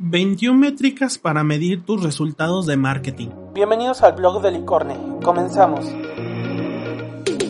21 métricas para medir tus resultados de marketing. Bienvenidos al blog de Licorne. Comenzamos.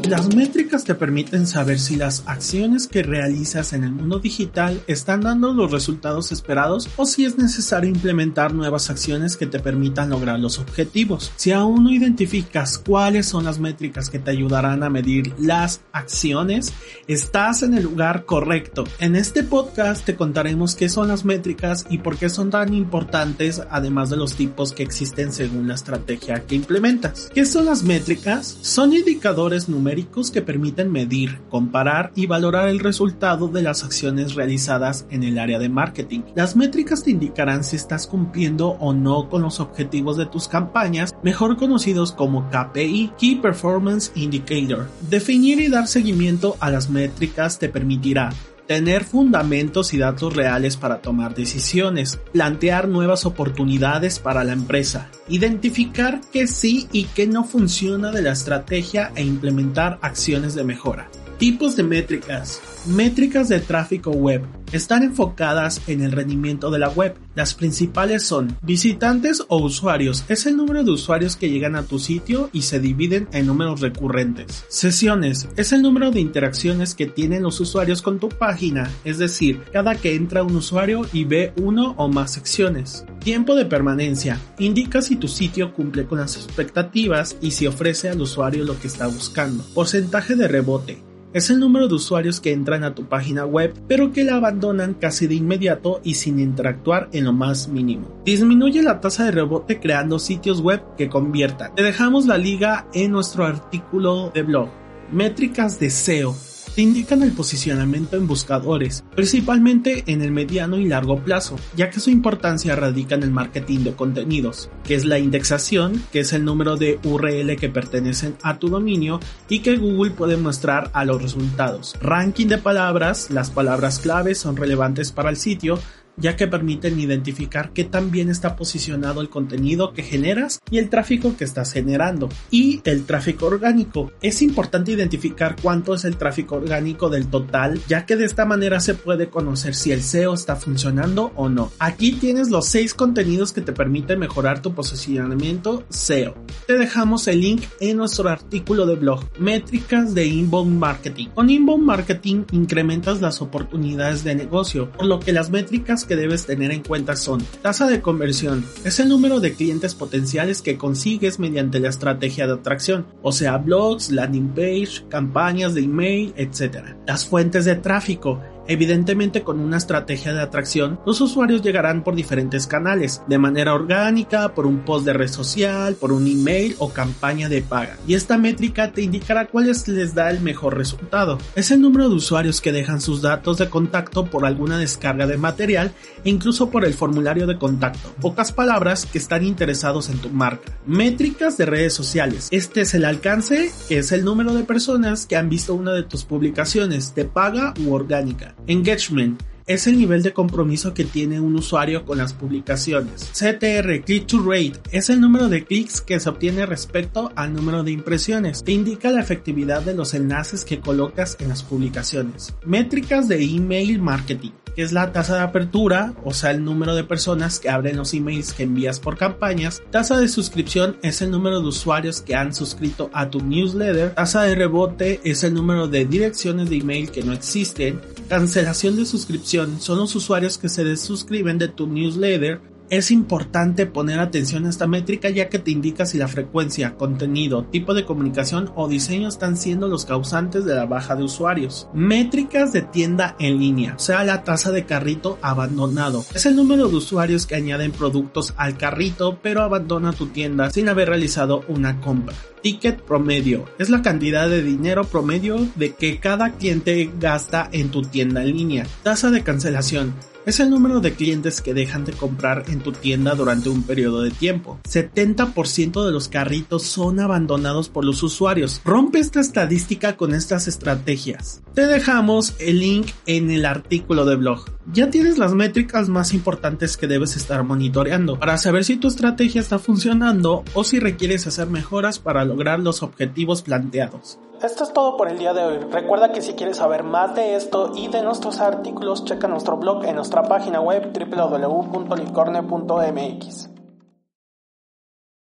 Las métricas te permiten saber si las acciones que realizas en el mundo digital están dando los resultados esperados o si es necesario implementar nuevas acciones que te permitan lograr los objetivos. Si aún no identificas cuáles son las métricas que te ayudarán a medir las acciones, estás en el lugar correcto. En este podcast te contaremos qué son las métricas y por qué son tan importantes, además de los tipos que existen según la estrategia que implementas. ¿Qué son las métricas? Son indicadores numéricos que permiten medir, comparar y valorar el resultado de las acciones realizadas en el área de marketing. Las métricas te indicarán si estás cumpliendo o no con los objetivos de tus campañas, mejor conocidos como KPI, Key Performance Indicator. Definir y dar seguimiento a las métricas te permitirá tener fundamentos y datos reales para tomar decisiones, plantear nuevas oportunidades para la empresa, identificar qué sí y qué no funciona de la estrategia e implementar acciones de mejora. Tipos de métricas. Métricas de tráfico web. Están enfocadas en el rendimiento de la web. Las principales son visitantes o usuarios. Es el número de usuarios que llegan a tu sitio y se dividen en números recurrentes. Sesiones. Es el número de interacciones que tienen los usuarios con tu página. Es decir, cada que entra un usuario y ve uno o más secciones. Tiempo de permanencia. Indica si tu sitio cumple con las expectativas y si ofrece al usuario lo que está buscando. Porcentaje de rebote es el número de usuarios que entran a tu página web pero que la abandonan casi de inmediato y sin interactuar en lo más mínimo. Disminuye la tasa de rebote creando sitios web que conviertan. Te dejamos la liga en nuestro artículo de blog. Métricas de SEO te indican el posicionamiento en buscadores, principalmente en el mediano y largo plazo, ya que su importancia radica en el marketing de contenidos, que es la indexación, que es el número de URL que pertenecen a tu dominio y que Google puede mostrar a los resultados. Ranking de palabras, las palabras claves son relevantes para el sitio, ya que permiten identificar qué tan bien está posicionado el contenido que generas y el tráfico que estás generando. Y el tráfico orgánico. Es importante identificar cuánto es el tráfico orgánico del total, ya que de esta manera se puede conocer si el SEO está funcionando o no. Aquí tienes los 6 contenidos que te permiten mejorar tu posicionamiento SEO. Te dejamos el link en nuestro artículo de blog, métricas de inbound marketing. Con inbound marketing incrementas las oportunidades de negocio, por lo que las métricas que debes tener en cuenta son tasa de conversión, es el número de clientes potenciales que consigues mediante la estrategia de atracción, o sea, blogs, landing page, campañas de email, etc. Las fuentes de tráfico, Evidentemente con una estrategia de atracción, los usuarios llegarán por diferentes canales, de manera orgánica, por un post de red social, por un email o campaña de paga. Y esta métrica te indicará cuáles les da el mejor resultado. Es el número de usuarios que dejan sus datos de contacto por alguna descarga de material e incluso por el formulario de contacto. Pocas palabras que están interesados en tu marca. Métricas de redes sociales. Este es el alcance, que es el número de personas que han visto una de tus publicaciones, de paga u orgánica. Engagement es el nivel de compromiso que tiene un usuario con las publicaciones. CTR, Click to Rate, es el número de clics que se obtiene respecto al número de impresiones. Te indica la efectividad de los enlaces que colocas en las publicaciones. Métricas de email marketing que es la tasa de apertura, o sea, el número de personas que abren los emails que envías por campañas. Tasa de suscripción es el número de usuarios que han suscrito a tu newsletter. Tasa de rebote es el número de direcciones de email que no existen. Cancelación de suscripción son los usuarios que se desuscriben de tu newsletter es importante poner atención a esta métrica ya que te indica si la frecuencia, contenido, tipo de comunicación o diseño están siendo los causantes de la baja de usuarios. Métricas de tienda en línea, o sea la tasa de carrito abandonado. Es el número de usuarios que añaden productos al carrito pero abandona tu tienda sin haber realizado una compra. Ticket promedio es la cantidad de dinero promedio de que cada cliente gasta en tu tienda en línea. Tasa de cancelación es el número de clientes que dejan de comprar en tu tienda durante un periodo de tiempo. 70% de los carritos son abandonados por los usuarios. Rompe esta estadística con estas estrategias. Te dejamos el link en el artículo de blog. Ya tienes las métricas más importantes que debes estar monitoreando para saber si tu estrategia está funcionando o si requieres hacer mejoras para lograr los objetivos planteados. Esto es todo por el día de hoy. Recuerda que si quieres saber más de esto y de nuestros artículos, checa nuestro blog en nuestra página web www.licorne.mx.